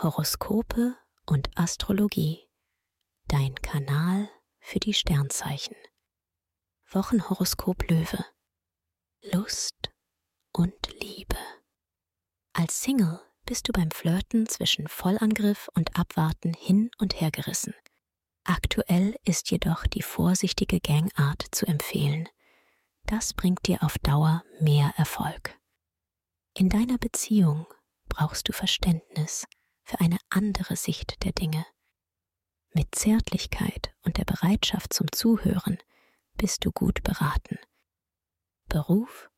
Horoskope und Astrologie. Dein Kanal für die Sternzeichen. Wochenhoroskop Löwe. Lust und Liebe. Als Single bist du beim Flirten zwischen Vollangriff und Abwarten hin und her gerissen. Aktuell ist jedoch die vorsichtige Gangart zu empfehlen. Das bringt dir auf Dauer mehr Erfolg. In deiner Beziehung brauchst du Verständnis für eine andere Sicht der Dinge. Mit Zärtlichkeit und der Bereitschaft zum Zuhören bist du gut beraten. Beruf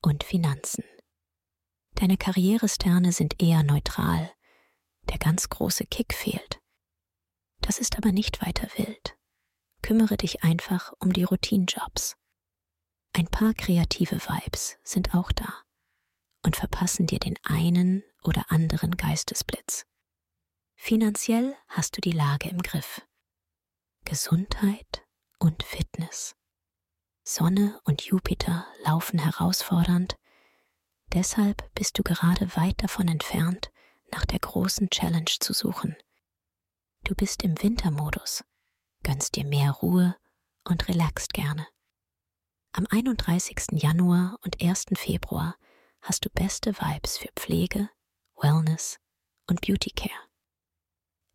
und Finanzen. Deine Karrieresterne sind eher neutral. Der ganz große Kick fehlt. Das ist aber nicht weiter wild. Kümmere dich einfach um die Routinejobs. Ein paar kreative Vibes sind auch da und verpassen dir den einen oder anderen Geistesblitz. Finanziell hast du die Lage im Griff. Gesundheit und Fitness. Sonne und Jupiter laufen herausfordernd, deshalb bist du gerade weit davon entfernt, nach der großen Challenge zu suchen. Du bist im Wintermodus, gönnst dir mehr Ruhe und relaxst gerne. Am 31. Januar und 1. Februar hast du beste Vibes für Pflege, Wellness und Beauty Care.